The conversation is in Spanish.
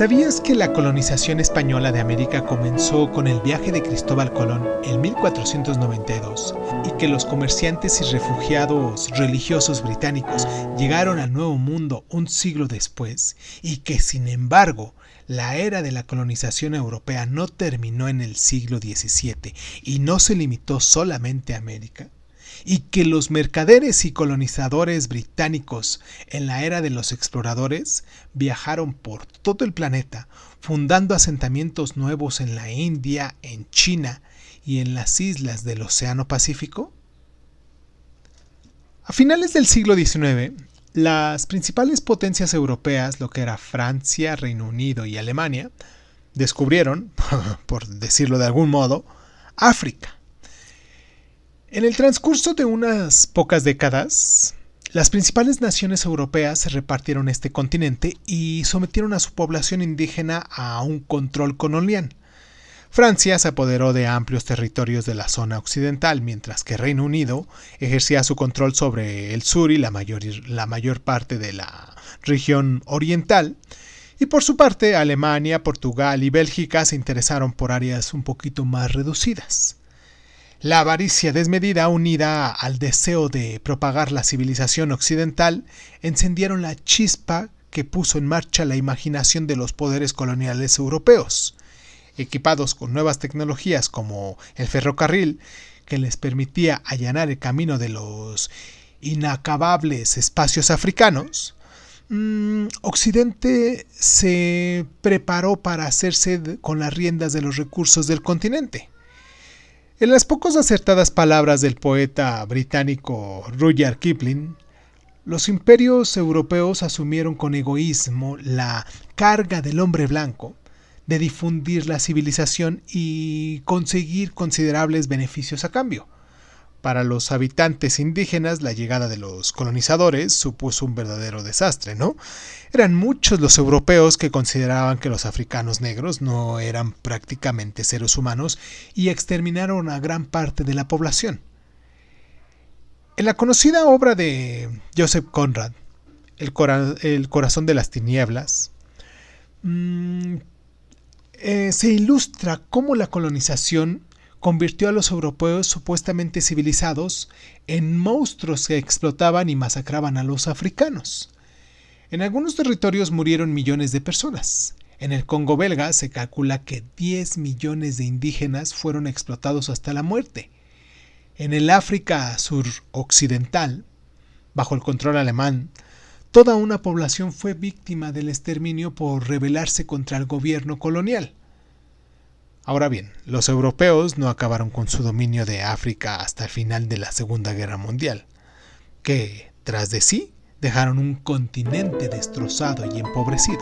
¿Sabías que la colonización española de América comenzó con el viaje de Cristóbal Colón en 1492 y que los comerciantes y refugiados religiosos británicos llegaron al Nuevo Mundo un siglo después y que sin embargo la era de la colonización europea no terminó en el siglo XVII y no se limitó solamente a América? Y que los mercaderes y colonizadores británicos en la era de los exploradores viajaron por todo el planeta, fundando asentamientos nuevos en la India, en China y en las islas del Océano Pacífico? A finales del siglo XIX, las principales potencias europeas, lo que era Francia, Reino Unido y Alemania, descubrieron, por decirlo de algún modo, África en el transcurso de unas pocas décadas, las principales naciones europeas se repartieron este continente y sometieron a su población indígena a un control colonial. Francia se apoderó de amplios territorios de la zona occidental, mientras que Reino Unido ejercía su control sobre el sur y la mayor, la mayor parte de la región oriental. Y por su parte, Alemania, Portugal y Bélgica se interesaron por áreas un poquito más reducidas. La avaricia desmedida unida al deseo de propagar la civilización occidental encendieron la chispa que puso en marcha la imaginación de los poderes coloniales europeos. Equipados con nuevas tecnologías como el ferrocarril, que les permitía allanar el camino de los inacabables espacios africanos, mm, Occidente se preparó para hacerse con las riendas de los recursos del continente. En las pocas acertadas palabras del poeta británico Rudyard Kipling, los imperios europeos asumieron con egoísmo la carga del hombre blanco de difundir la civilización y conseguir considerables beneficios a cambio. Para los habitantes indígenas, la llegada de los colonizadores supuso un verdadero desastre, ¿no? Eran muchos los europeos que consideraban que los africanos negros no eran prácticamente seres humanos y exterminaron a gran parte de la población. En la conocida obra de Joseph Conrad, El, corazón de las tinieblas, mm, eh, se ilustra cómo la colonización convirtió a los europeos supuestamente civilizados en monstruos que explotaban y masacraban a los africanos. En algunos territorios murieron millones de personas. En el Congo belga se calcula que 10 millones de indígenas fueron explotados hasta la muerte. En el África suroccidental, bajo el control alemán, toda una población fue víctima del exterminio por rebelarse contra el gobierno colonial. Ahora bien, los europeos no acabaron con su dominio de África hasta el final de la Segunda Guerra Mundial, que, tras de sí, dejaron un continente destrozado y empobrecido.